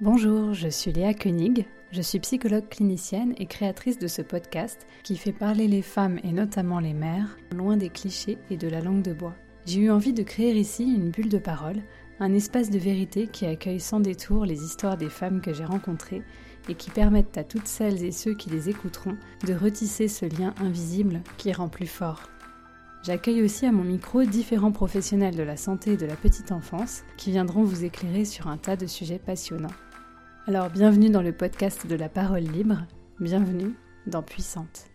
Bonjour, je suis Léa Koenig, je suis psychologue clinicienne et créatrice de ce podcast qui fait parler les femmes et notamment les mères loin des clichés et de la langue de bois. J'ai eu envie de créer ici une bulle de parole, un espace de vérité qui accueille sans détour les histoires des femmes que j'ai rencontrées et qui permettent à toutes celles et ceux qui les écouteront de retisser ce lien invisible qui rend plus fort. J'accueille aussi à mon micro différents professionnels de la santé et de la petite enfance qui viendront vous éclairer sur un tas de sujets passionnants. Alors bienvenue dans le podcast de la parole libre, bienvenue dans Puissante.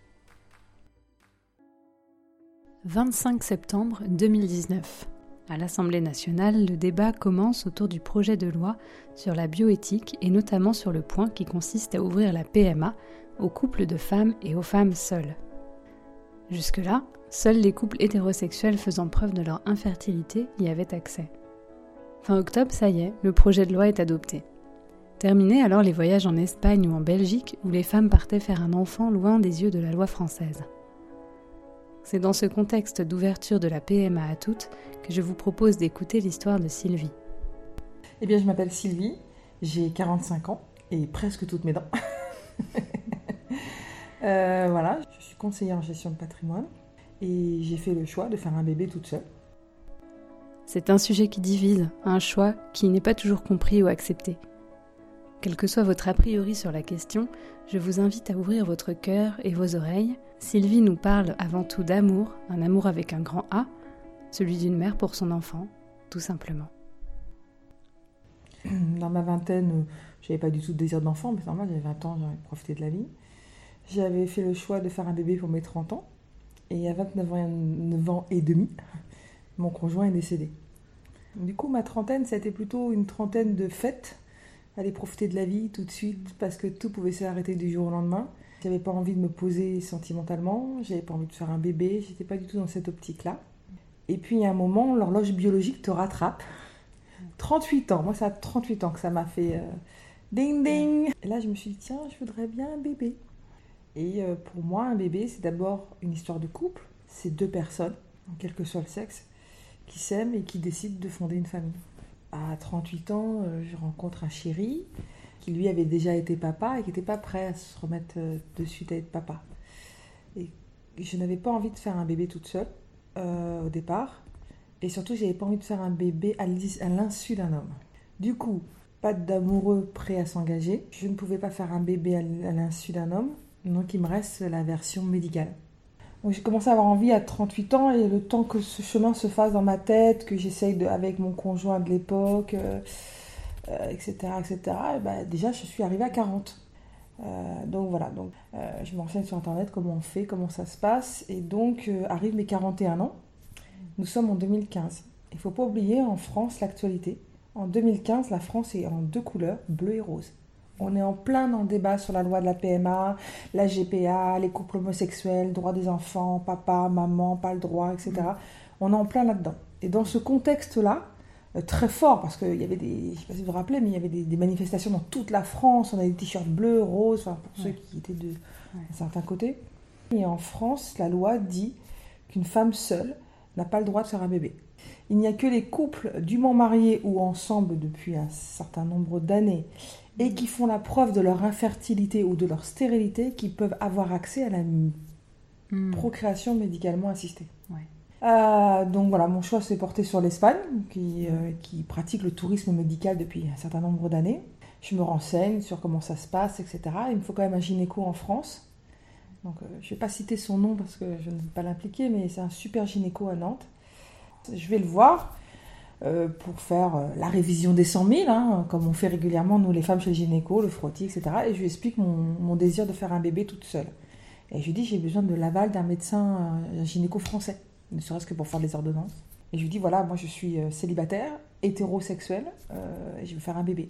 25 septembre 2019. À l'Assemblée nationale, le débat commence autour du projet de loi sur la bioéthique et notamment sur le point qui consiste à ouvrir la PMA aux couples de femmes et aux femmes seules. Jusque-là, seuls les couples hétérosexuels faisant preuve de leur infertilité y avaient accès. Fin octobre, ça y est, le projet de loi est adopté. Terminés alors les voyages en Espagne ou en Belgique où les femmes partaient faire un enfant loin des yeux de la loi française. C'est dans ce contexte d'ouverture de la PMA à toutes que je vous propose d'écouter l'histoire de Sylvie. Eh bien, je m'appelle Sylvie, j'ai 45 ans et presque toutes mes dents. Euh, voilà, je suis conseillère en gestion de patrimoine et j'ai fait le choix de faire un bébé toute seule. C'est un sujet qui divise, un choix qui n'est pas toujours compris ou accepté. Quel que soit votre a priori sur la question, je vous invite à ouvrir votre cœur et vos oreilles. Sylvie nous parle avant tout d'amour, un amour avec un grand A, celui d'une mère pour son enfant, tout simplement. Dans ma vingtaine, j'avais pas du tout de désir d'enfant, mais normal, j'avais 20 ans, j'avais profité de la vie. J'avais fait le choix de faire un bébé pour mes 30 ans, et à 29 ans, 9 ans et demi, mon conjoint est décédé. Du coup, ma trentaine, c'était plutôt une trentaine de fêtes aller profiter de la vie tout de suite parce que tout pouvait s'arrêter du jour au lendemain. J'avais pas envie de me poser sentimentalement, j'avais pas envie de faire un bébé, j'étais pas du tout dans cette optique-là. Et puis, a un moment, l'horloge biologique te rattrape. 38 ans, moi, ça a 38 ans que ça m'a fait euh, ding ding. Et là, je me suis dit, tiens, je voudrais bien un bébé. Et euh, pour moi, un bébé, c'est d'abord une histoire de couple. C'est deux personnes, quel que soit le sexe, qui s'aiment et qui décident de fonder une famille à 38 ans, euh, je rencontre un chéri qui lui avait déjà été papa et qui n'était pas prêt à se remettre euh, de suite à être papa. Et je n'avais pas envie de faire un bébé toute seule au départ. Et surtout, je n'avais pas envie de faire un bébé à l'insu d'un homme. Du coup, pas d'amoureux prêt à s'engager. Je ne pouvais pas faire un bébé à l'insu d'un homme. Donc, il me reste la version médicale j'ai commencé à avoir envie à 38 ans et le temps que ce chemin se fasse dans ma tête, que j'essaye avec mon conjoint de l'époque, etc., euh, etc., et ben, déjà je suis arrivée à 40. Euh, donc voilà, donc, euh, je m'enseigne sur internet comment on fait, comment ça se passe, et donc arrive mes 41 ans. Nous sommes en 2015. Il ne faut pas oublier en France l'actualité. En 2015, la France est en deux couleurs, bleu et rose. On est en plein dans le débat sur la loi de la PMA, la GPA, les couples homosexuels, droit des enfants, papa, maman, pas le droit, etc. Mm. On est en plein là-dedans. Et dans ce contexte-là, euh, très fort, parce qu'il y avait des, je ne sais pas si vous vous rappelez, mais il y avait des, manifestations dans toute la France, on avait des t-shirts bleus, roses, enfin, pour ceux qui étaient de certains côtés. Et en France, la loi dit qu'une femme seule n'a pas le droit de faire un bébé. Il n'y a que les couples dûment mariés ou ensemble depuis un certain nombre d'années et qui font la preuve de leur infertilité ou de leur stérilité qui peuvent avoir accès à la hmm. procréation médicalement assistée. Euh, donc voilà, mon choix s'est porté sur l'Espagne, qui, euh, qui, pratique le tourisme médical depuis un certain nombre d'années. Je me renseigne sur comment ça se passe, etc. Il me faut quand même un gynéco en France. Donc euh, je ne vais pas citer son nom parce que je ne veux pas l'impliquer, mais c'est un super gynéco à Nantes. Je vais le voir euh, pour faire euh, la révision des 100 000, hein, comme on fait régulièrement nous les femmes chez le gynéco, le frottis, etc. Et je lui explique mon, désir de faire un bébé toute seule. Et je lui dis j'ai besoin de l'aval d'un médecin un gynéco français, ne serait-ce que pour faire les ordonnances. Et je lui dis voilà, moi je suis euh, célibataire, hétérosexuel, et je veux faire un bébé.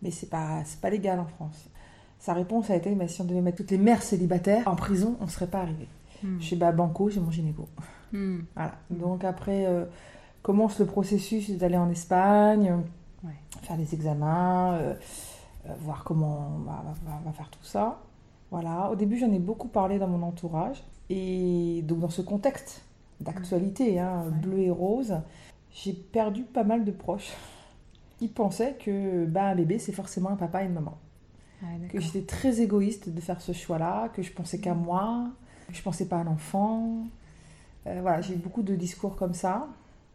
Mais c'est pas, pas légal en France. Sa réponse a été mais si on devait mettre toutes les mères célibataires en prison, on ne serait pas arrivé. Hmm. Je suis bah, banco, j'ai mon gynéco. Hmm. Voilà. Donc après commence le processus d'aller en Espagne, faire les examens, euh, euh, voir comment on va, faire tout ça. Voilà. Au début, j'en ai beaucoup parlé dans mon entourage. Et donc, dans ce contexte d'actualité, hein, bleu et rose, j'ai perdu pas mal de proches. il pensait que bah, un bébé, c'est forcément un papa et une maman. Ah, Que j'étais très égoïste de faire ce choix-là, que je pensais qu'à moi, je pensais pas à l'enfant. Euh, voilà, j'ai eu beaucoup de discours comme ça.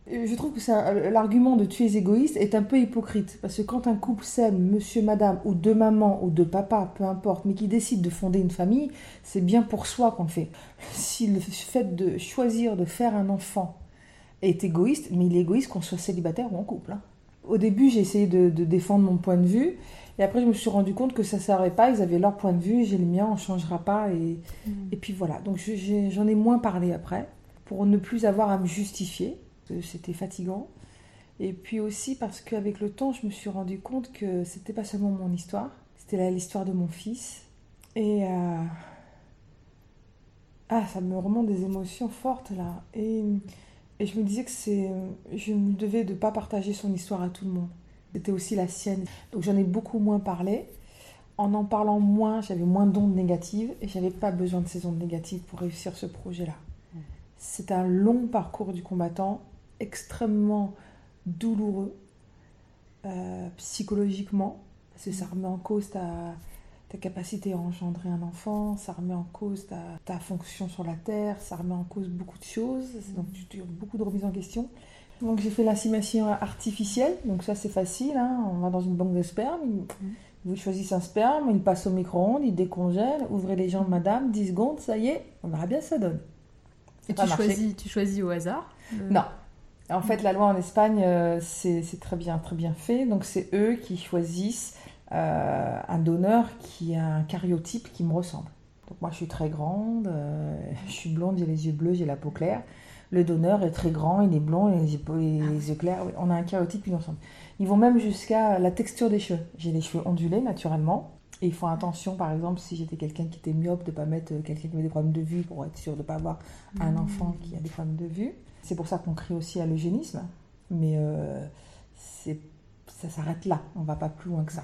Je trouve que l'argument de tu es égoïste est un peu hypocrite. Parce que quand un couple s'aime, monsieur, madame, ou deux mamans, ou deux papas, peu importe, mais qui décide de fonder une famille, c'est bien pour soi qu'on le fait. Si le fait de choisir de faire un enfant est égoïste, mais il est égoïste qu'on soit célibataire ou en couple. hein. Au début, j'ai essayé de défendre mon point de vue. Et après, je me suis rendu compte que ça ne servait pas. Ils avaient leur point de vue, j'ai le mien, on ne changera pas. Et, Mm. et puis voilà. Donc j'en ai moins parlé après, pour ne plus avoir à me justifier. que C'était fatigant. Et puis aussi parce qu'avec le temps, je me suis rendu compte que c'était pas seulement mon histoire, c'était l'histoire de mon fils. Et euh, ah, ça me remonte des émotions fortes là. Et, et je me disais que c'est, je me devais de pas partager son histoire à tout le monde. C'était aussi la sienne. Donc j'en ai beaucoup moins parlé. En en parlant moins, j'avais moins d'ondes négatives et j'avais pas besoin de ces ondes négatives pour réussir ce projet-là. C'est un long parcours du combattant, extrêmement douloureux euh, psychologiquement, parce que ça remet en cause ta, ta capacité à engendrer un enfant, ça remet en cause ta, ta fonction sur la Terre, ça remet en cause beaucoup de choses, donc tu, as beaucoup de remises en question. Donc j'ai fait l'insémination artificielle, donc ça c'est facile, hein. on va dans une banque de sperme, il- vous choisissez un sperme, il passe au micro-ondes, il décongèle, ouvrez les jambes madame, 10 secondes, ça y est, on verra bien ça donne. Et tu choisis, tu choisis au hasard Non. En fait, la loi en Espagne, euh, c'est c'est très bien, très bien fait. Donc, c'est eux qui choisissent euh, un donneur qui a un cariotype qui me ressemble. Donc, moi, je suis très grande, euh, je suis blonde, j'ai les yeux bleus, j'ai la peau claire. Le donneur est très grand, il est blond, il a les yeux, les yeux clairs. Oui, on a un cariotype qui nous ressemble. Ils vont même jusqu'à la texture des cheveux. J'ai les cheveux ondulés naturellement. Et ils font attention, par exemple, si j'étais quelqu'un qui était myope, de ne pas mettre euh, quelqu'un qui avait des problèmes de vue pour être sûr de ne pas avoir un enfant qui a des problèmes de vue. C'est pour ça qu'on crie aussi à l'eugénisme. Mais euh, ça s'arrête là. On va pas plus loin que ça.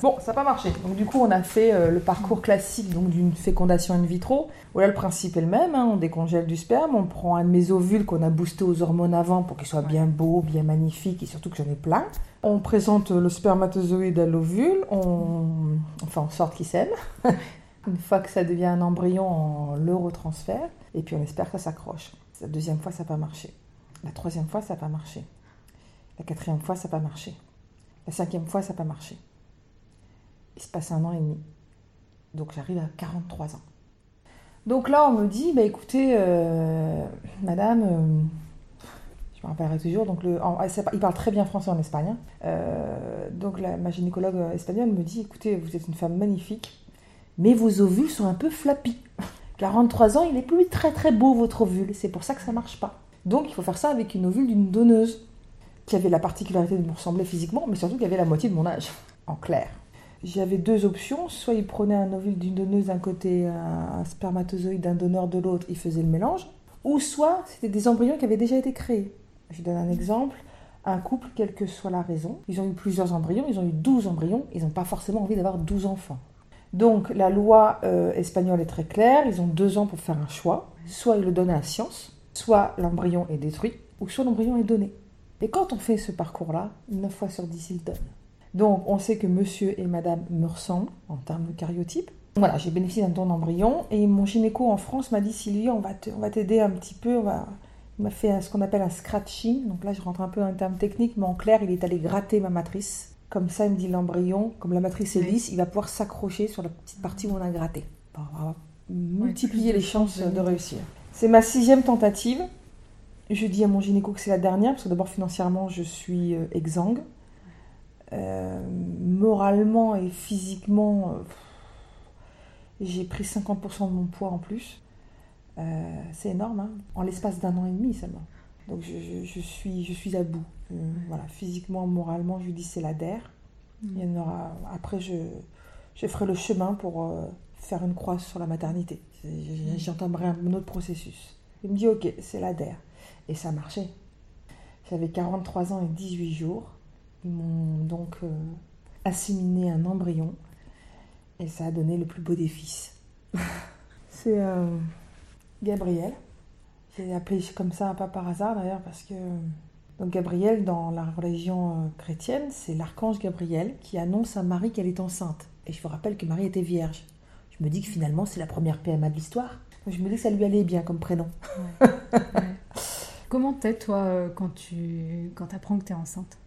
Bon, ça n'a pas marché. Donc du coup, on a fait euh, le parcours classique donc d'une fécondation in vitro. Où là, le principe est le même. hein. On décongèle du sperme, on prend un de mes ovules qu'on a boosté aux hormones avant pour qu'il soit bien beau, bien magnifique et surtout que j'en ai plein. On présente le spermatozoïde à l'ovule, on, fait en sorte qu'il s'aime. Une fois que ça devient un embryon, on le retransfère et puis on espère que ça s'accroche. La deuxième fois, ça n'a pas marché. La troisième fois, ça n'a pas marché. La quatrième fois, ça n'a pas marché. La cinquième fois, ça n'a pas marché. Il se passe un an et demi. Donc j'arrive à 43 ans. Donc là, on me dit, bah, écoutez, euh, madame, euh, je me rappellerai toujours, donc il parle très bien français en Espagne. hein. Euh, donc la, ma gynécologue espagnole me dit, écoutez, vous êtes une femme magnifique, mais vos ovules sont un peu flappis. 43 ans, il est plus très très beau votre ovule, c'est pour ça que ça marche pas. Donc il faut faire ça avec une ovule d'une donneuse qui avait la particularité de me ressembler physiquement, mais surtout qui avait la moitié de mon âge, en clair. J'avais deux options, soit il prenait un ovule d'une donneuse d'un côté, un spermatozoïde d'un donneur de l'autre, il faisait le mélange, ou soit c'était des embryons qui avaient déjà été créés. Je donne un exemple, un couple, quelle que soit la raison, ils ont eu plusieurs embryons, ils ont eu 12 embryons, ils n'ont pas forcément envie d'avoir 12 enfants. Donc la loi euh, espagnole est très claire, ils ont deux ans pour faire un choix, soit ils le donnent à la science, soit l'embryon est détruit, ou soit l'embryon est donné. Et quand on fait ce parcours-là, 9 fois sur 10, ils donnent. Donc on sait que monsieur et madame me ressemblent en termes de cariotype. Voilà, j'ai bénéficié d'un don d'embryon et mon gynéco en France m'a dit Sylvie, on va te- on va t'aider un petit peu, on va... il m'a fait ce qu'on appelle un scratching. Donc là, je rentre un peu dans le terme technique, mais en clair, il est allé gratter ma matrice. Comme ça, il me dit l'embryon, comme la matrice est lisse, il va pouvoir s'accrocher sur la petite partie où on a gratté. Pour avoir multiplier les chances de réussir. C'est ma sixième tentative. Je dis à mon gynéco que c'est la dernière, parce que d'abord financièrement, je suis euh, exsangue. Euh, moralement et physiquement, euh, j'ai pris 50% de mon poids en plus. Euh, c'est énorme, hein, en l'espace d'un an et demi seulement. Donc je, je- je suis, je suis à bout. Voilà, physiquement, moralement, je lui dis c'est la DER. Il y en aura... Après, je, je ferai le chemin pour faire une croix sur la maternité. J'entamerai un autre processus. Il me dit ok, c'est la DER. Et ça a marché. J'avais 43 ans et 18 jours. Ils m'ont donc euh, asséminé un embryon. Et ça a donné le plus beau des fils. c'est euh, Gabriel. J'ai appelé comme ça, pas par hasard d'ailleurs, parce que Donc Gabriel, dans la religion euh, chrétienne, c'est l'archange Gabriel qui annonce à Marie qu'elle est enceinte. Et je vous rappelle que Marie était vierge. Je me dis que finalement, c'est la première PMA de l'histoire. Donc je me dis que ça lui allait bien comme prénom. Ouais. Ouais. Comment t'es, toi, euh, quand tu quand apprends que t'es enceinte?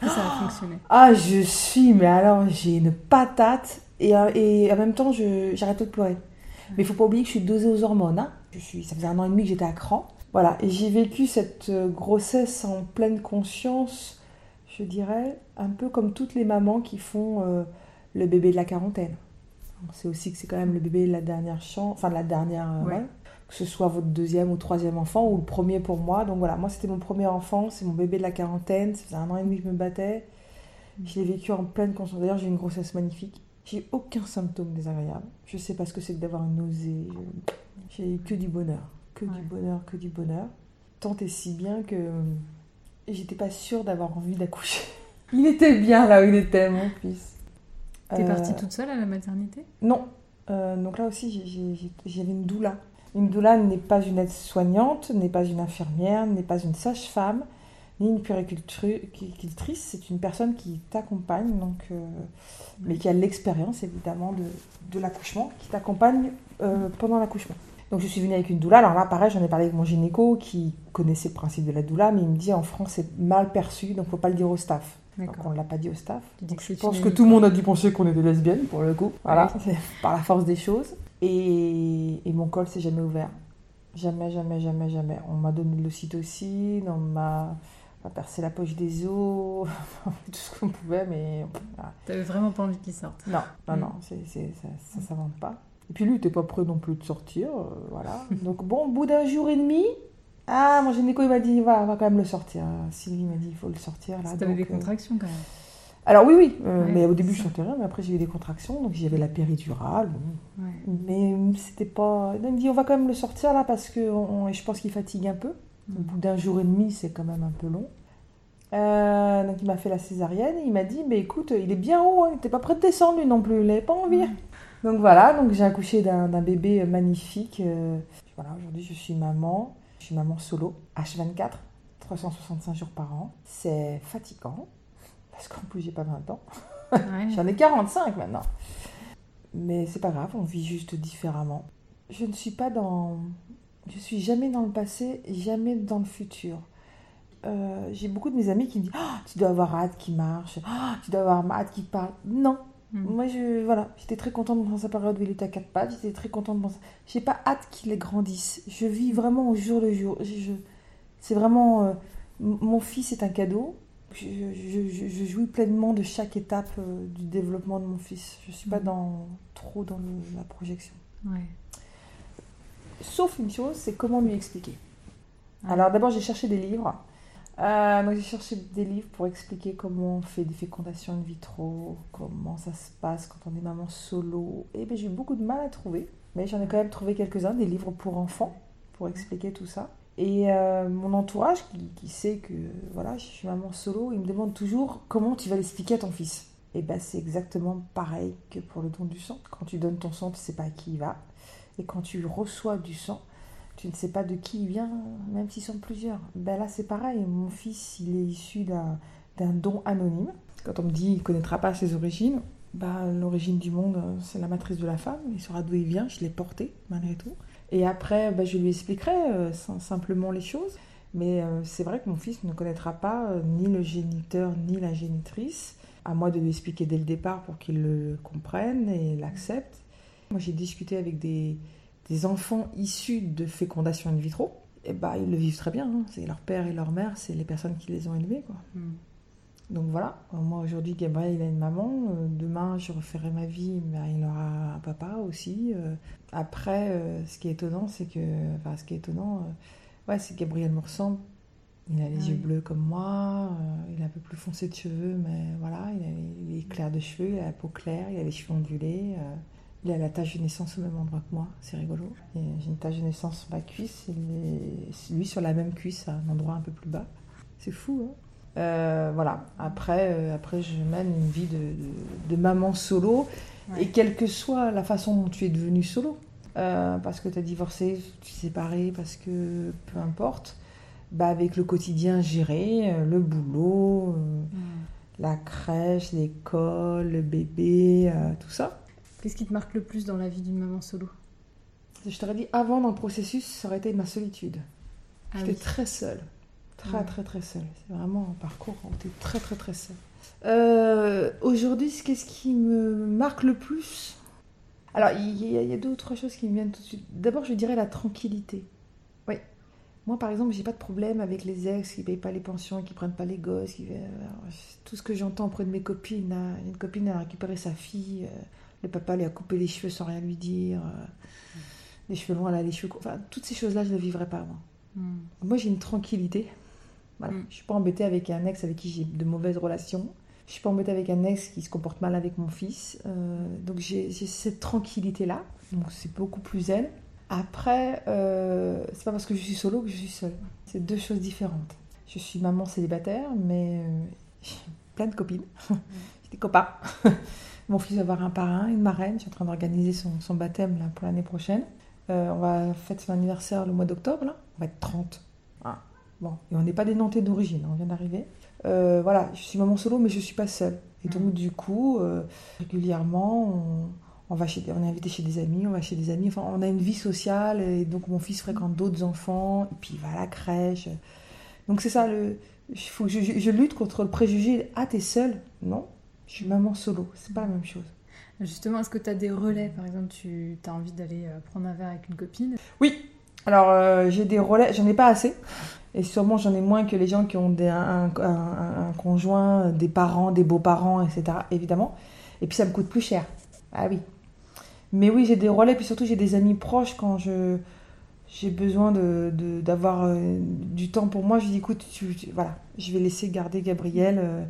Que ça a fonctionné Ah, je suis, mais alors j'ai une patate et, euh, et en même temps, j'arrête pas de pleurer. Mais il faut pas oublier que je suis dosée aux hormones. hein. Je suis, ça faisait un an et demi que j'étais à cran. Voilà, et j'ai vécu cette euh, grossesse en pleine conscience, je dirais, un peu comme toutes les mamans qui font euh, le bébé de la quarantaine. On sait aussi que c'est quand même le bébé de la dernière chance, enfin de la dernière, Ouais. ouais. Que ce soit votre deuxième ou troisième enfant ou le premier pour moi. Donc voilà, moi c'était mon premier enfant, c'est mon bébé de la quarantaine, ça faisait un an et demi que je me battais. Je l'ai vécu en pleine conscience. D'ailleurs, j'ai une grossesse magnifique. J'ai eu aucun symptôme désagréable. Je sais pas ce que c'est que d'avoir une nausée. J'ai eu que du bonheur. Que Ouais. du bonheur, que du bonheur. Tant et si bien que euh, j'étais pas sûre d'avoir envie d'accoucher. Il était bien là où il était, mon fils. T'es Euh, partie toute seule à la maternité? Non. Euh, donc là aussi, j'avais une doula. Une doula n'est pas une aide-soignante, n'est pas une infirmière, n'est pas une sage-femme, ni une puéricultrice. C'est une personne qui t'accompagne, donc, euh, mais qui a l'expérience évidemment de, de l'accouchement, qui t'accompagne euh, pendant l'accouchement. Donc je suis venue avec une doula. Alors là, pareil, j'en ai parlé avec mon gynéco qui connaissait le principe de la doula, mais il me dit en France c'est mal perçu, donc faut pas le dire au staff. Donc on ne l'a pas dit au staff. Donc je pense que tout le monde a dû penser qu'on était lesbienne pour le coup. Voilà, Ouais. par la force des choses. Et, et mon col s'est jamais ouvert. Jamais, jamais, jamais, jamais. On m'a donné de l'ocytocine, on m'a percé la poche des os, tout ce qu'on pouvait, mais voilà. T'avais vraiment pas envie qu'il sorte. non, non, Mm. non, c'est, c'est- ça, ça s'invente pas. Et puis lui, il était pas prêt non plus de sortir, euh, voilà. Donc bon, au bout d'un jour et demi, ah, mon gynéco, il m'a dit, va, va quand même le sortir. Sylvie m'a dit, il faut le sortir là. T'avais des euh, contractions quand même. Alors oui, oui, euh, Ouais, mais au début je sentais rien, mais après j'ai eu des contractions, donc j'avais la péridurale. bon. Ouais. Mais c'était pas... Il me dit on va quand même le sortir là parce que on- je pense qu'il fatigue un peu. Au Mm. bout d'un jour et demi c'est quand même un peu long. Euh, donc il m'a fait la césarienne et il m'a dit mais écoute il est bien haut, hein, il n'était pas prêt de descendre lui non plus, il n'avait pas envie. Donc voilà, donc j'ai accouché d'un d'un bébé magnifique. euh, voilà, aujourd'hui je suis maman, je suis maman solo, H24, 365 jours par an. C'est fatigant parce qu'en plus j'ai pas 20 ans. Ouais. J'en ai 45 maintenant. Mais c'est pas grave, on vit juste différemment. Je ne suis pas dans. Je suis jamais dans le passé, jamais dans le futur. Euh, J'ai beaucoup de mes amis qui me disent Ah, Tu dois avoir hâte qu'il marche, Ah, tu dois avoir hâte qu'il parle. Non, Mm. moi je. Voilà, j'étais très contente dans sa période où il était à quatre pattes, j'étais très contente dans. J'ai pas hâte qu'il grandisse. Je vis vraiment au jour le jour. Je- C'est vraiment. euh, Mon fils est un cadeau. Je, je- jouis pleinement de chaque étape euh, du développement de mon fils. Je suis pas Mhm. dans, trop dans le- la projection. Ouais. Sauf une chose, c'est comment lui expliquer. Ouais. Alors d'abord, j'ai cherché des livres. Euh, donc j'ai cherché des livres pour expliquer comment on fait des fécondations in vitro, comment ça se passe quand on est maman solo. Et ben j'ai eu beaucoup de mal à trouver, mais j'en ai quand même trouvé quelques-uns, des livres pour enfants, pour expliquer tout ça. Et euh, mon entourage, qui, sait que voilà, je suis maman solo, il me demande toujours comment tu vas l'expliquer à ton fils. Et ben c'est exactement pareil que pour le don du sang. Quand tu donnes ton sang, tu sais pas à qui il va. Et quand tu reçois du sang, tu ne sais pas de qui il vient, même s'ils sont plusieurs. Ben là, c'est pareil. Mon fils, il est issu d'un don anonyme. Quand on me dit qu'il ne connaîtra pas ses origines, ben, l'origine du monde, euh, c'est la matrice de la femme. Il saura d'où il vient. Je l'ai porté, malgré tout. Et après, ben, je lui expliquerai euh, sim- simplement les choses. Mais euh, c'est vrai que mon fils ne connaîtra pas euh, ni le géniteur ni la génitrice. À moi de lui expliquer dès le départ pour qu'il le comprenne et l'accepte. Moi, j'ai discuté avec des, des enfants issus de fécondation in vitro. Et bah, ils le vivent très bien. hein. C'est leur père et leur mère, c'est les personnes qui les ont élevés. Quoi. Mm. Donc voilà, moi aujourd'hui, Gabriel, il a une maman. Euh, demain, je referai ma vie, mais il aura un papa aussi. Euh, après, euh, ce qui est étonnant, c'est que. Enfin, ce qui est étonnant, euh, ouais, c'est que Gabriel me ressemble. Il a les Ah yeux bleus comme moi, euh, il a un peu plus foncé de cheveux, mais voilà, il, a, il est clair de cheveux, il a la peau claire, il a les cheveux ondulés. euh, il a la tache de naissance au même endroit que moi, c'est rigolo. J'ai une tache de naissance sur ma cuisse, et lui sur la même cuisse à un endroit un peu plus bas. C'est fou, hein Euh, voilà. Après, euh, après, je mène une vie de, de- de maman solo. Ouais. Et quelle que soit la façon dont tu es devenue solo, euh, parce que tu as divorcé, tu t'es séparé, parce que peu importe, bah, avec le quotidien géré, le boulot, la crèche, l'école, le bébé, tout ça. Qu'est-ce qui te marque le plus dans la vie d'une maman solo? Je t'aurais dit avant dans le processus, ça aurait été ma solitude. Ah J'étais oui. très seule. Très, Ouais. très, très seule. C'est vraiment un parcours où t'es très, très, très seule. Euh, Aujourd'hui, qu'est-ce qui me marque le plus? Alors, il y, a- il y a deux ou trois choses qui me viennent tout de suite. D'abord, je dirais la tranquillité. Oui. Moi, par exemple, j'ai pas de problème avec les ex qui payent pas les pensions, qui prennent pas les gosses. Qui... alors, Tout ce que j'entends auprès de mes copines. là, Une copine a récupéré sa fille. euh, Le papa lui a coupé les cheveux sans rien lui dire. euh, Les cheveux longs, elle a les cheveux courts. Enfin, toutes ces choses-là, je ne vivrais pas, moi. Hmm. Moi, j'ai une tranquillité. Voilà. Mm. Je suis pas embêtée avec un ex avec qui j'ai de mauvaises relations. Je suis pas embêtée avec un ex qui se comporte mal avec mon fils. Euh, donc j'ai cette tranquillité-là. Donc c'est beaucoup plus zen. Après, euh, c'est pas parce que je suis solo que je suis seule. C'est deux choses différentes. Je suis maman célibataire, mais euh, j'ai plein de copines. j'ai des copains. mon fils va avoir un parrain, une marraine. Je suis en train d'organiser son, son baptême là, pour l'année prochaine. Euh, on va fêter son anniversaire le mois d'octobre. On va être 30. Ah. Bon, et on n'est pas des Nantais d'origine, on vient d'arriver. Euh, voilà, je suis maman solo, mais je ne suis pas seule. Et donc, Mhm. du coup, euh, régulièrement, on, on va chez, on est invité chez des amis, on va chez des amis. Enfin, on a une vie sociale, et donc mon fils fréquente d'autres enfants, et puis il va à la crèche. Donc, c'est ça, le, faut que je, je- je lutte contre le préjugé Ah, t'es seule? Non, je suis maman solo, c'est pas la même chose. Justement, est-ce que tu as des relais? Par exemple, tu as envie d'aller euh, prendre un verre avec une copine? Oui, alors euh, j'ai des relais, j'en ai pas assez. Et sûrement j'en ai moins que les gens qui ont des- un, conjoint, des parents, des beaux-parents, etc. Évidemment. Et puis ça me coûte plus cher. Ah oui. Mais oui, j'ai des relais, puis surtout j'ai des amis proches quand je j'ai besoin de, de- d'avoir euh, du temps pour moi. Je dis écoute, voilà, je vais laisser garder Gabriel euh,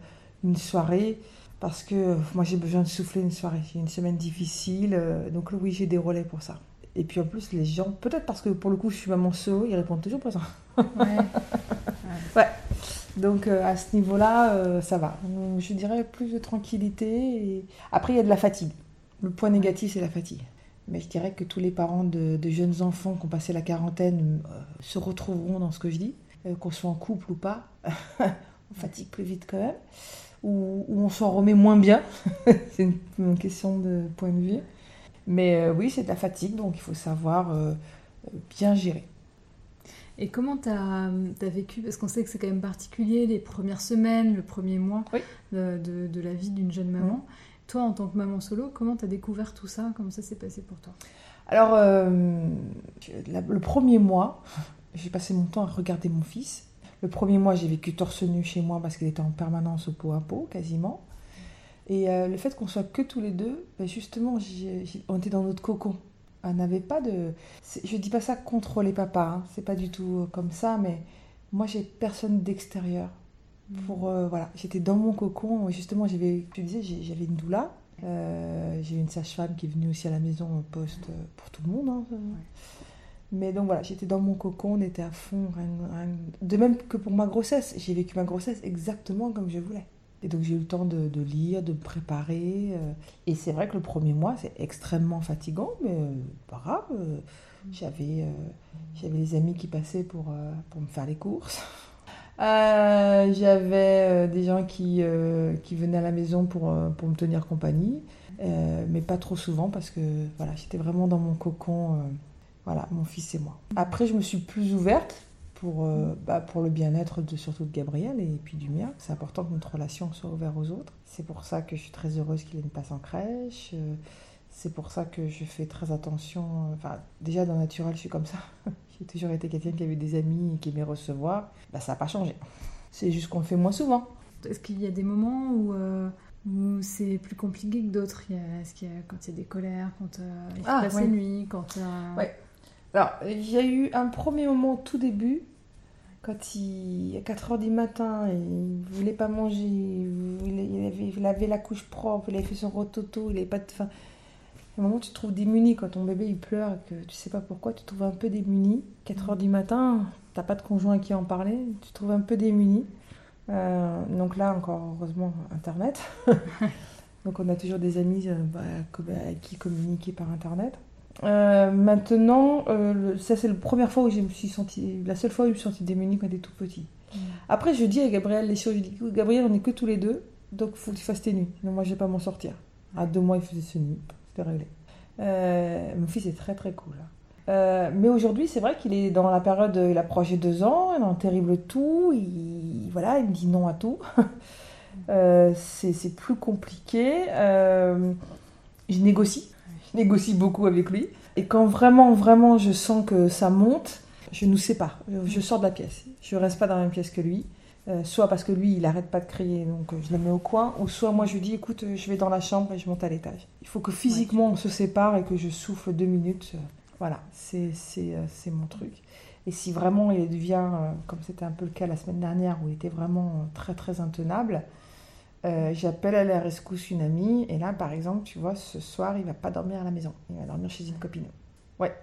une soirée parce que euh, moi j'ai besoin de souffler une soirée. J'ai une semaine difficile, donc oui, j'ai des relais pour ça. Et puis en plus, les gens, peut-être parce que pour le coup je suis maman solo, ils répondent toujours présent. Ouais. Donc euh, à ce niveau-là, euh, ça va. Donc, je dirais plus de tranquillité. Et... Après, il y a de la fatigue. Le point négatif, c'est la fatigue. Mais je dirais que tous les parents de, de jeunes enfants qui ont passé la quarantaine euh, se retrouveront dans ce que je dis, qu'on soit en couple ou pas. on fatigue plus vite quand même. Ou, ou on s'en remet moins bien. c'est une, une question de point de vue. Mais euh, oui, c'est de la fatigue, donc il faut savoir euh, bien gérer. Et comment tu as, vécu Parce qu'on sait que c'est quand même particulier, les premières semaines, le premier mois Oui. de, de- de la vie d'une jeune maman. Toi, en tant que maman solo, comment tu as découvert tout ça? Comment ça s'est passé pour toi? Alors, euh, la- le premier mois, j'ai passé mon temps à regarder mon fils. Le premier mois, j'ai vécu torse nu chez moi parce qu'il était en permanence au pot à pot, quasiment. Et euh, le fait qu'on soit que tous les deux, ben justement, on était dans notre cocon. On n'avait pas de. Je dis pas ça contre les papas, hein, c'est pas du tout comme ça, mais moi, j'ai personne d'extérieur. Pour, euh, voilà, j'étais dans mon cocon. et Justement, j'avais, te disais, j'avais une doula. Euh, j'ai une sage-femme qui est venue aussi à la maison au poste euh, pour tout le monde. hein. Mais donc voilà, j'étais dans mon cocon, on était à fond. rien- rien- De même que pour ma grossesse, j'ai vécu ma grossesse exactement comme je voulais. Et donc j'ai eu le temps de, de lire, de me préparer. euh, Et c'est vrai que le premier mois, c'est extrêmement fatigant, mais euh, pas grave. euh, J'avais euh, j'avais les amis qui passaient pour, pour me faire les courses. Euh, J'avais des gens qui, qui venaient à la maison pour, pour me tenir compagnie, mais pas trop souvent parce que voilà, j'étais vraiment dans mon cocon. voilà, mon fils et moi. Après, je me suis plus ouverte pour, euh, bah, pour le bien-être de, surtout de Gabriel et puis du mien. C'est important que notre relation soit ouverte aux autres. C'est pour ça que je suis très heureuse qu'il ait une passe en crèche. Euh, C'est pour ça que je fais très attention. euh, Enfin, déjà dans naturel, je suis comme ça. J'ai toujours été quelqu'un qui avait des amis et qui aimait recevoir. Bah, ça n'a pas changé. C'est juste qu'on le fait moins souvent. Est-ce qu'il y a des moments où, euh, où c'est plus compliqué que d'autres? Est-ce qu'il y a quand il y a des colères, quand il Ah, passe ouais. la nuit, quand Ouais. Alors, il y a eu un premier moment au tout début, quand il, à 4h du matin, il voulait pas manger, il, avait, il avait la couche propre, il avait fait son rototo, il avait pas de faim. À un moment, tu te trouves démuni quand ton bébé il pleure et que tu sais pas pourquoi, tu te trouves un peu démuni. 4h du matin, t'as pas de conjoint à qui en parler, tu te trouves un peu démuni. Euh, donc là, encore heureusement, Internet. donc on a toujours des amis euh, bah, co- avec qui communiquer par Internet. Euh, maintenant, euh, ça c'est la première fois où je me suis sentie, la seule fois où je me suis sentie démunie quand j'étais tout petit. Mm. Après, je dis à Gabriel les choses. Je dis, Gabriel, on n'est que tous les deux, donc faut que tu fasses tes nuits. Non, moi, je vais pas m'en sortir. À deux mois, il faisait ses nuits. C'était réglé. Euh, mon fils est très très cool. Euh, mais aujourd'hui, c'est vrai qu'il est dans la période, il approche deux ans, il est en terrible tout, il, voilà, il me dit non à tout. C'est plus compliqué. Je négocie, négocie beaucoup avec lui. Et quand vraiment, vraiment, je sens que ça monte, je nous sépare. Je, je sors de la pièce. Je reste pas dans la même pièce que lui. Euh, soit parce que lui, il arrête pas de crier, donc euh, je le mets au coin, ou soit moi je lui dis, écoute, euh, je vais dans la chambre et je monte à l'étage. Il faut que physiquement on se sépare et que je souffle deux minutes. Voilà, c'est c'est, c'est mon truc. Et si vraiment il devient, comme c'était un peu le cas la semaine dernière, où il était vraiment très très intenable, euh, j'appelle à la rescousse une amie, et là par exemple, tu vois, ce soir, il va pas dormir à la maison, il va dormir chez une copine. Ouais,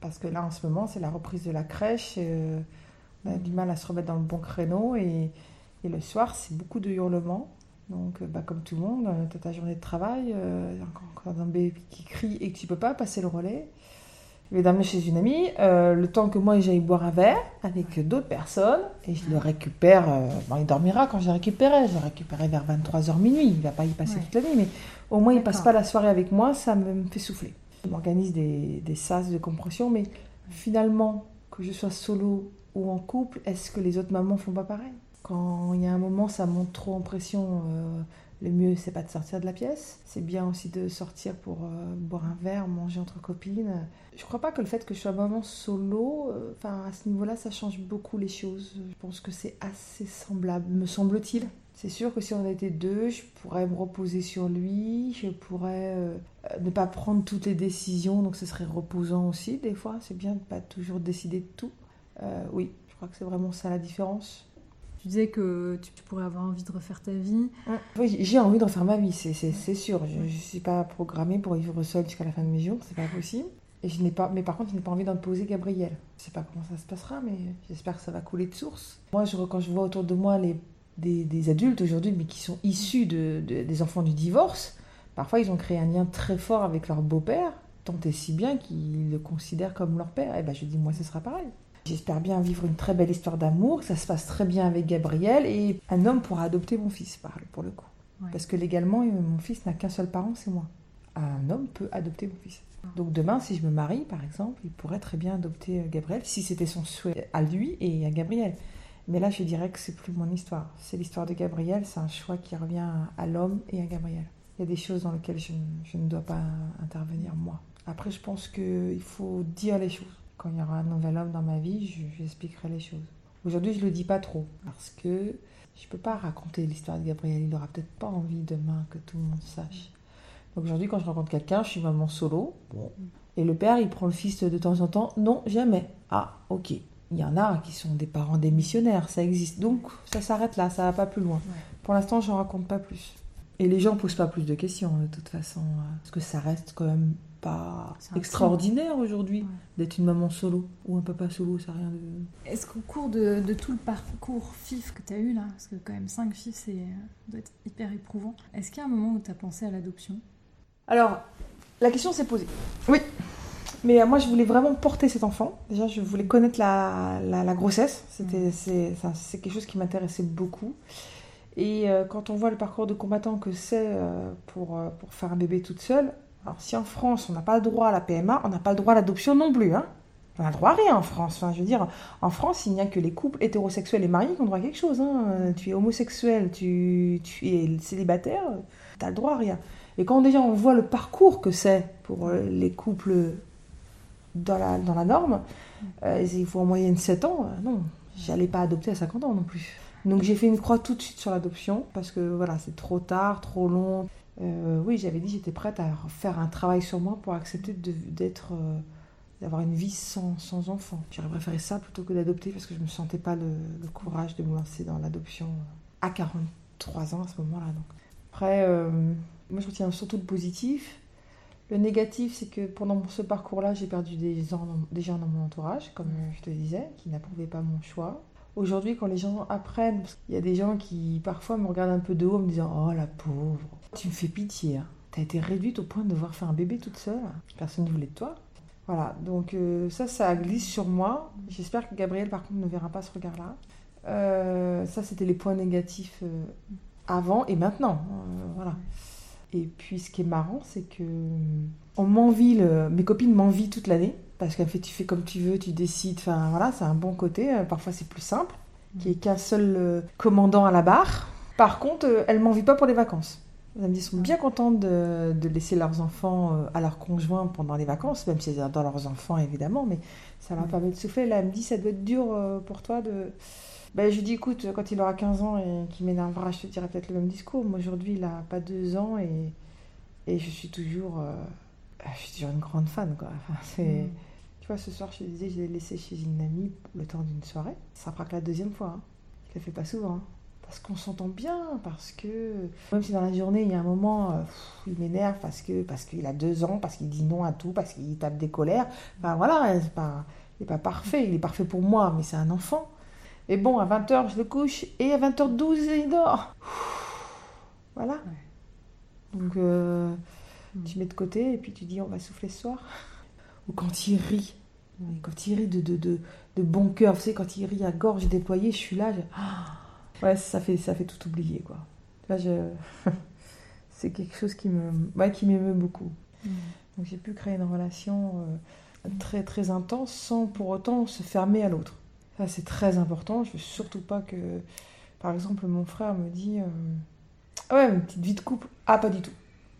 parce que là en ce moment, c'est la reprise de la crèche, euh, on a du mal à se remettre dans le bon créneau, et, et le soir, c'est beaucoup de hurlements. Donc, euh, bah, comme tout le monde, euh, t'as ta journée de travail, euh, quand, quand un bébé qui crie et que tu peux pas passer le relais, je vais dormir chez une amie, euh, le temps que moi j'aille boire un verre avec d'autres personnes, et je le récupère, euh, bon, il dormira quand je le récupérerai, je le récupérerai vers 23h minuit, il va pas y passer Ouais. toute la nuit, mais au moins il passe D'accord. pas la soirée avec moi, ça me, me fait souffler. Je m'organise des, des sas de compression, mais finalement, que je sois solo ou en couple, est-ce que les autres mamans font pas pareil? Quand il y a un moment, ça monte trop en pression, euh, le mieux c'est pas de sortir de la pièce, c'est bien aussi de sortir pour euh, boire un verre, manger entre copines. Je crois pas que le fait que je sois maman solo, euh, enfin à ce niveau-là, ça change beaucoup les choses. Je pense que c'est assez semblable, me semble-t-il. C'est sûr que si on était deux, je pourrais me reposer sur lui, je pourrais euh, ne pas prendre toutes les décisions, donc ce serait reposant aussi des fois. C'est bien de pas toujours décider de tout. Oui, je crois que c'est vraiment ça la différence. Tu disais que tu pourrais avoir envie de refaire ta vie. Oui, j'ai envie de refaire ma vie, c'est, sûr. Je ne suis pas programmée pour vivre seule jusqu'à la fin de mes jours, c'est pas possible. Et je pas, mais par contre, je n'ai pas envie d'en poser Gabriel. Je sais pas comment ça se passera, mais j'espère que ça va couler de source. Moi, quand je vois autour de moi des, adultes aujourd'hui, mais qui sont issus de, de- des enfants du divorce, parfois ils ont créé un lien très fort avec leur beau-père, tant et si bien qu'ils le considèrent comme leur père. Et ben, je dis, moi, ce sera pareil. J'espère bien vivre une très belle histoire d'amour, que ça se passe très bien avec Gabriel, et un homme pourra adopter mon fils, pour le coup. Ouais. Parce que légalement, euh, mon fils n'a qu'un seul parent, c'est moi. Un homme peut adopter mon fils. Donc demain, si je me marie, par exemple, il pourrait très bien adopter euh, Gabriel, si c'était son souhait à lui et à Gabriel. Mais là, je dirais que c'est plus mon histoire. C'est l'histoire de Gabriel, c'est un choix qui revient à, l'homme et à Gabriel. Il y a des choses dans lesquelles je ne dois pas intervenir, moi. Après, je pense qu'il faut dire les choses. Quand il y aura un nouvel homme dans ma vie, je- j'expliquerai les choses. Aujourd'hui, je ne le dis pas trop, parce que je ne peux pas raconter l'histoire de Gabriel. Il n'aura peut-être pas envie demain que tout le monde sache. Donc aujourd'hui, quand je rencontre quelqu'un, je suis maman solo. Et le père, il prend le fils de temps en temps. Non, jamais. Ah, ok. Il y en a qui sont des parents démissionnaires, ça existe. Donc ça s'arrête là, ça va pas plus loin. Pour l'instant, j'en raconte pas plus. Et les gens posent pas plus de questions de toute façon, euh, parce que ça reste quand même pas extraordinaire aujourd'hui Ouais. d'être une maman solo ou un papa solo, ça rien de. Est-ce qu'au cours de, de tout le parcours FIF que tu as eu là, parce que quand même 5 FIF, c'est euh, doit être hyper éprouvant, est-ce qu'il y a un moment où tu as pensé à l'adoption? Alors, la question s'est posée. Oui. Mais euh, moi, je voulais vraiment porter cet enfant. Déjà, je voulais connaître la, la, la grossesse. C'était, c'est, ça, c'est quelque chose qui m'intéressait beaucoup. Et euh, quand on voit le parcours de combattant que c'est euh, pour, pour faire un bébé toute seule, alors si en France, on n'a pas le droit à la PMA, on n'a pas le droit à l'adoption non plus. Hein. On n'a le droit à rien en France. Enfin, je veux dire, en France, il n'y a que les couples hétérosexuels et mariés qui ont droit à quelque chose. Hein. Tu es homosexuel, tu, tu es célibataire, tu as le droit à rien. Et quand déjà on voit le parcours que c'est pour euh, les couples dans la, dans la norme, euh, il faut en moyenne 7 ans, euh, non, j'allais pas adopter à 50 ans non plus. Donc j'ai fait une croix tout de suite sur l'adoption, parce que voilà, c'est trop tard, trop long. Euh, oui, j'avais dit j'étais prête à faire un travail sur moi pour accepter d'être, euh, d'avoir une vie sans, sans enfant. J'aurais préféré ça plutôt que d'adopter, parce que je me sentais pas le, courage de me lancer dans l'adoption à 43 ans à ce moment-là. Après, euh, moi je retiens surtout le positif. Le négatif, c'est que pendant ce parcours-là, j'ai perdu des gens dans mon entourage, comme je te disais, qui n'approuvaient pas mon choix. Aujourd'hui, quand les gens apprennent, qu'il y a des gens qui parfois me regardent un peu de haut en me disant Oh la pauvre, tu me fais pitié. hein. tu as été réduite au point de devoir faire un bébé toute seule. Personne ne voulait de toi. Voilà, donc euh, ça, ça glisse sur moi. J'espère que Gabriel, par contre, ne verra pas ce regard-là. Euh, ça, c'était les points négatifs euh, avant et maintenant. voilà. Et puis, ce qui est marrant, c'est que on m'envie, mes copines m'envient toute l'année parce qu'en fait, tu fais comme tu veux, tu décides. Enfin, voilà, c'est un bon côté. Parfois, c'est plus simple, qu'il n'y ait qu'un seul commandant à la barre. Par contre, elles m'envient pas pour les vacances. Elles sont bien contentes de, laisser leurs enfants euh, à leurs conjoints pendant les vacances, même si elles adorent leurs enfants évidemment, mais ça leur permet de souffler. Là, elle me dit ça doit être dur euh, pour toi de. Ben, je lui dis écoute, quand il aura 15 ans et qu'il m'énervera, je te dirai peut-être le même discours. Moi aujourd'hui, il n'a pas 2 ans et, et je suis toujours. Euh, je suis toujours une grande fan quoi. c'est. Mm. Tu vois, ce soir, je te disais, je l'ai laissé chez une amie le temps d'une soirée. Ça fera que la deuxième fois. Hein. Je ne le fais pas souvent. Hein parce qu'on s'entend bien, parce que même si dans la journée il y a un moment, euh, il m'énerve parce que parce qu'il a deux ans, parce qu'il dit non à tout, parce qu'il tape des colères. Enfin voilà, c'est pas, il n'est pas parfait, il est parfait pour moi, mais c'est un enfant. Et bon, à 20h, je le couche, et à 20h12, il dort. Voilà. Donc, euh, mm. tu mets de côté, et puis tu dis, on va souffler ce soir. Ou quand il rit, quand il rit de, de, de, de bon cœur, vous savez, quand il rit à gorge déployée, je suis là, je... ouais, ça fait, ça fait tout oublier, quoi. Là, je... c'est quelque chose qui me, ouais, qui m'émeut beaucoup. Mm. Donc j'ai pu créer une relation euh, très très intense sans pour autant se fermer à l'autre. Ça c'est très important. Je veux surtout pas que, par exemple, mon frère me dit, euh, ah ouais, une petite vie de couple. Ah pas du tout.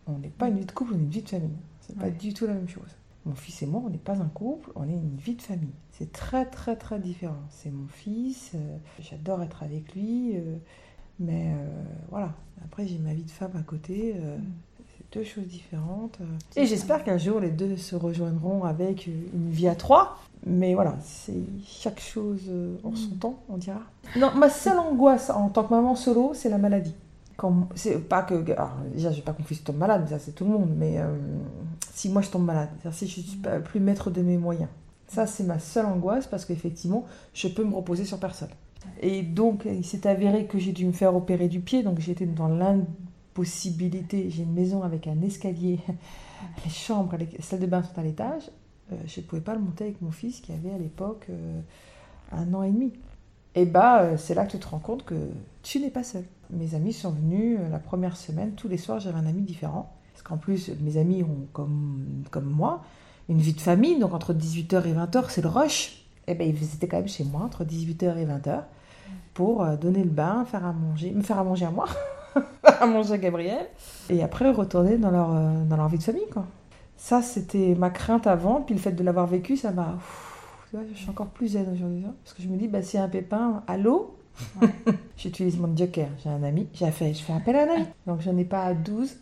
On n'est pas une vie de couple, on est une vie de famille. C'est pas du tout la même chose. Mon fils et moi, on n'est pas un couple, on est une vie de famille. C'est très très très différent. C'est mon fils, euh, j'adore être avec lui, euh, mais euh, voilà. Après, j'ai ma vie de femme à côté. Mm. C'est deux choses différentes. Et j'espère qu'un jour, les deux se rejoindront avec une vie à trois. Mais voilà, c'est chaque chose en son mm. temps, on dira. Non, ma seule angoisse en tant que maman solo, c'est la maladie c'est pas que alors, déjà je vais pas qu'on je tombe malade ça c'est tout le monde mais euh, si moi je tombe malade si je suis plus maître de mes moyens. Ça c'est ma seule angoisse parce qu'effectivement je peux me reposer sur personne. Et donc il s'est avéré que j'ai dû me faire opérer du pied donc j'étais dans l'impossibilité. J'ai une maison avec un escalier les chambres les salles de bain sont à l'étage. Euh, je ne pouvais pas le monter avec mon fils qui avait à l'époque euh, un an et demi. Et bah c'est là que tu te rends compte que tu n'es pas seul mes amis sont venus euh, la première semaine, tous les soirs j'avais un ami différent. Parce qu'en plus, mes amis ont, comme, comme moi, une vie de famille, donc entre 18h et 20h, c'est le rush. Et eh bien, ils étaient quand même chez moi entre 18h et 20h pour euh, donner le bain, faire à manger, me faire à manger à moi, à manger à Gabriel, et après retourner dans leur, euh, dans leur vie de famille. Quoi. Ça, c'était ma crainte avant, puis le fait de l'avoir vécu, ça m'a. Je suis encore plus zen aujourd'hui. Hein. parce que je me dis, bah, s'il y a un pépin, allô? J'utilise mon joker. J'ai un ami, j'ai fait, je fais appel à un ami. Donc j'en ai pas 12,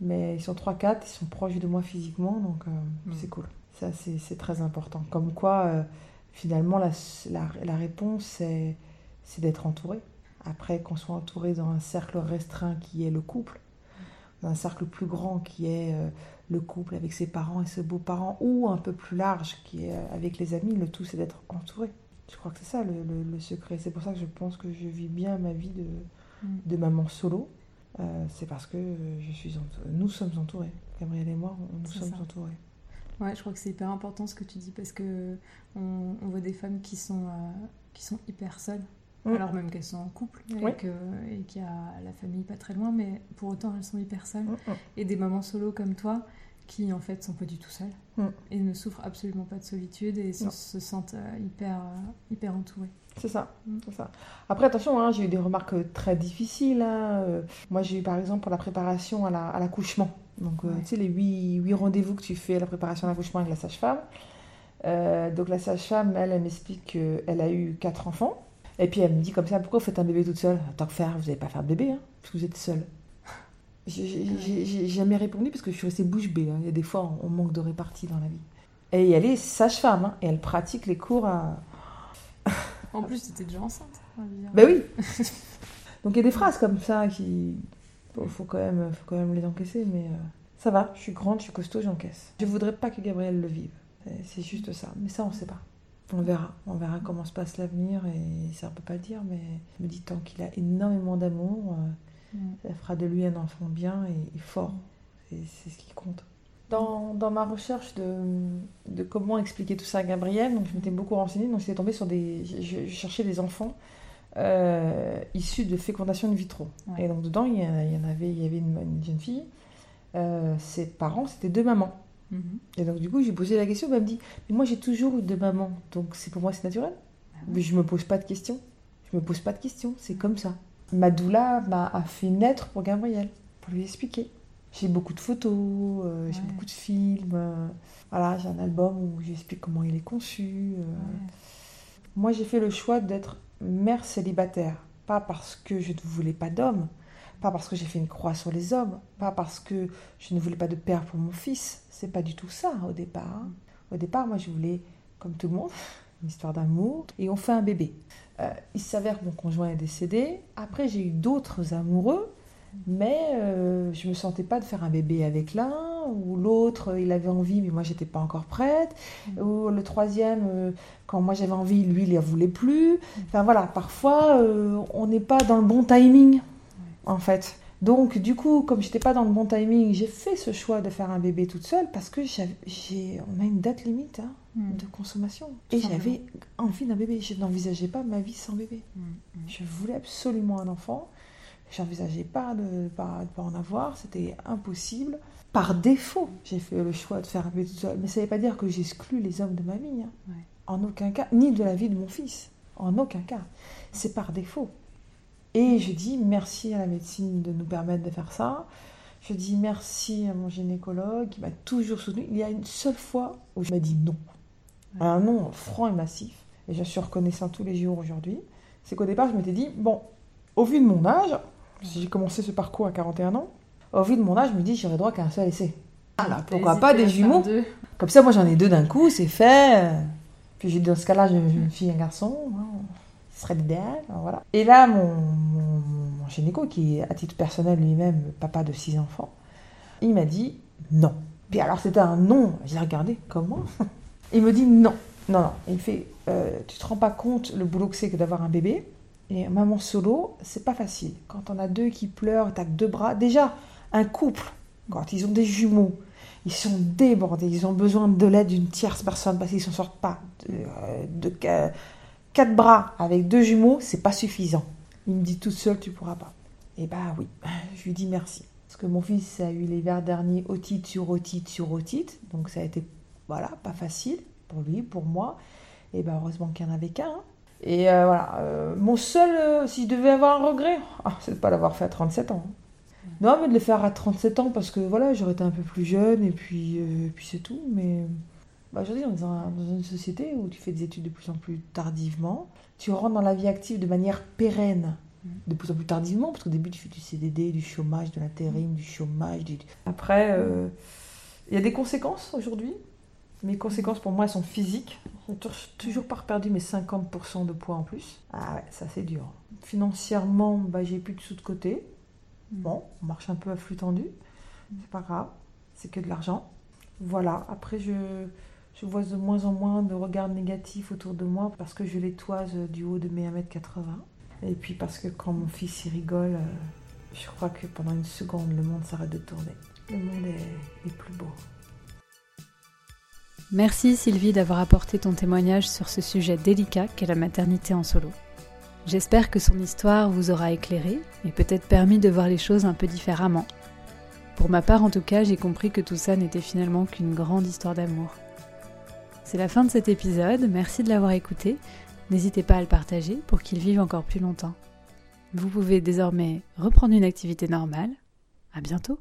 mais ils sont 3-4, ils sont proches de moi physiquement, donc euh, mm. c'est cool. Ça, c'est très important. Comme quoi, euh, finalement, la, la, réponse, c'est d'être entouré. Après, qu'on soit entouré dans un cercle restreint qui est le couple, dans un cercle plus grand qui est euh, le couple avec ses parents et ses beaux-parents, ou un peu plus large qui est avec les amis, le tout, c'est d'être entouré. Je crois que c'est ça le, secret. C'est pour ça que je pense que je vis bien ma vie de, mm. de maman solo. Euh, c'est parce que je suis nous sommes entourés. Gabriel et moi, nous sommes entourés. Ouais, je crois que c'est hyper important ce que tu dis parce que on, voit des femmes qui sont, euh, qui sont hyper seules. Mm. Alors même qu'elles sont en couple et qu'il y a la famille pas très loin, mais pour autant elles sont hyper seules. Mm, et des mamans solo comme toi, qui en fait sont pas du tout seuls mm. et ne souffrent absolument pas de solitude et se, sentent euh, hyper, euh, hyper entourés. C'est ça, mm. c'est ça. Après, attention, hein, j'ai eu des remarques euh, très difficiles. Hein, moi, j'ai eu par exemple pour la préparation à l'accouchement. donc, tu sais, les huit, huit rendez-vous que tu fais à la préparation à l'accouchement avec la sage-femme. donc, la sage-femme, elle, elle m'explique qu'elle a eu quatre enfants. Et puis, elle me dit comme ça pourquoi vous faites un bébé toute seule? Tant que faire, vous n'allez pas faire de bébé, hein, parce que vous êtes seule. J'ai jamais répondu parce que je suis restée bouche bée. Hein. Il y a des fois, on manque de répartie dans la vie. Et elle est sage-femme hein, et elle pratique les cours à. en plus, tu étais déjà enceinte. Ben oui Donc il y a des phrases comme ça qui. Il faut, quand même, faut quand même les encaisser, mais euh, ça va, je suis grande, je suis costaud, j'encaisse. Je voudrais pas que Gabriel le vive. C'est juste ça. Mais ça, on sait pas. On verra. On verra comment se passe l'avenir et ça, on peut pas le dire, mais je me dis tant qu'il a énormément d'amour. Euh, ça fera de lui un enfant bien et, fort. C'est ce qui compte. Dans, dans ma recherche de, de, comment expliquer tout ça à Gabriel, donc je m'étais beaucoup renseignée, donc j'étais tombée sur des. Je, cherchais des enfants euh, issus de fécondation in vitro. Ouais. Et donc dedans, il y, en avait, il y avait une, une jeune fille. Euh, ses parents, c'était deux mamans. Mm -hmm. Et donc du coup, j'ai posé la question, elle me dit, mais moi j'ai toujours eu deux mamans, donc c'est pour moi c'est naturel. Ah Mais je me pose pas de questions. Je me pose pas de questions, c'est comme ça. Ma doula m'a fait naître pour Gabriel, pour lui expliquer. J'ai beaucoup de photos, euh, ouais. j'ai beaucoup de films. Euh, voilà, j'ai un album où j'explique comment il est conçu. Euh. Ouais. Moi, j'ai fait le choix d'être mère célibataire. Pas parce que je ne voulais pas d'homme, pas parce que j'ai fait une croix sur les hommes, pas parce que je ne voulais pas de père pour mon fils. C'est pas du tout ça au départ. Mm. Au départ, moi, je voulais, comme tout le monde, une histoire d'amour, et on fait un bébé. Euh, il s'avère que mon conjoint est décédé. Après, j'ai eu d'autres amoureux, mais euh, je me sentais pas de faire un bébé avec l'un, ou l'autre, il avait envie, mais moi, j'étais pas encore prête. Ou le troisième, euh, quand moi j'avais envie, lui, il ne voulait plus. Enfin voilà, parfois, euh, on n'est pas dans le bon timing, en fait. Donc, du coup, comme j'étais pas dans le bon timing, j'ai fait ce choix de faire un bébé toute seule parce que j'ai, on a une date limite hein, mmh. de consommation. Et j'avais envie d'un bébé. Je n'envisageais pas ma vie sans bébé. Mmh. Je voulais absolument un enfant. J'envisageais pas de pas, de pas en avoir. C'était impossible. Par défaut, j'ai fait le choix de faire un bébé toute seule. Mais ça ne veut pas dire que j'exclus les hommes de ma vie. Hein. Ouais. En aucun cas. Ni de la vie de mon fils. En aucun cas. C'est par défaut. Et je dis merci à la médecine de nous permettre de faire ça. Je dis merci à mon gynécologue qui m'a toujours soutenu. Il y a une seule fois où je m'a dit non. Un non franc et massif. Et je suis reconnaissant tous les jours aujourd'hui. C'est qu'au départ, je m'étais dit, bon, au vu de mon âge, si j'ai commencé ce parcours à 41 ans, au vu de mon âge, je me dis, j'aurais droit qu'à un seul essai. Alors, pourquoi pas des jumeaux Comme ça, moi j'en ai deux d'un coup, c'est fait. Puis j'ai dans ce cas-là, j'ai une fille et un garçon. Ce serait l'idéal. Voilà. Et là, mon, mon, gynéco, qui est à titre personnel lui-même papa de six enfants, il m'a dit non. Puis alors, c'était un non. J'ai regardé, comment? Il me dit non. Non, non. Il fait euh, Tu te rends pas compte le boulot que c'est que d'avoir un bébé? Et maman solo, c'est pas facile. Quand on a deux qui pleurent, t'as deux bras. Déjà, un couple, quand ils ont des jumeaux, ils sont débordés. Ils ont besoin de l'aide d'une tierce personne parce qu'ils s'en sortent pas. De, de, de, quatre bras avec deux jumeaux, c'est pas suffisant. Il me dit toute seule, tu pourras pas. Et bah oui, je lui dis merci. Parce que mon fils a eu l'hiver dernier otite sur otite sur otite, donc ça a été voilà pas facile pour lui, pour moi. Et bah heureusement qu'il n'y en avait qu'un. Hein. Et euh, voilà, euh, mon seul, euh, si je devais avoir un regret, oh, c'est de pas l'avoir fait à 37 ans. Hein. Non, mais de le faire à 37 ans parce que voilà, j'aurais été un peu plus jeune et puis, et puis c'est tout. Mais bah, aujourd'hui, on est dans, dans une société où tu fais des études de plus en plus tardivement. Tu rentres dans la vie active de manière pérenne de plus en plus tardivement, parce qu'au début, tu fais du CDD, du chômage, de l'intérim, du chômage. Du... Après, il euh, y a des conséquences aujourd'hui. Mes conséquences, pour moi, elles sont physiques. J'ai toujours pas perdu mes 50% de poids en plus. Ah ouais, ça c'est dur. Financièrement, bah, j'ai plus de sous de côté. Bon, on marche un peu à flux tendu. C'est pas grave, c'est que de l'argent. Voilà, après, je, je vois de moins en moins de regards négatifs autour de moi parce que je les toise du haut de mes 1m80. Et puis parce que quand mon fils il rigole, euh, je crois que pendant une seconde, le monde s'arrête de tourner. Le monde est, plus beau. Merci Sylvie d'avoir apporté ton témoignage sur ce sujet délicat qu'est la maternité en solo. J'espère que son histoire vous aura éclairé et peut-être permis de voir les choses un peu différemment. Pour ma part en tout cas, j'ai compris que tout ça n'était finalement qu'une grande histoire d'amour. C'est la fin de cet épisode, merci de l'avoir écouté. N'hésitez pas à le partager pour qu'il vive encore plus longtemps. Vous pouvez désormais reprendre une activité normale. À bientôt!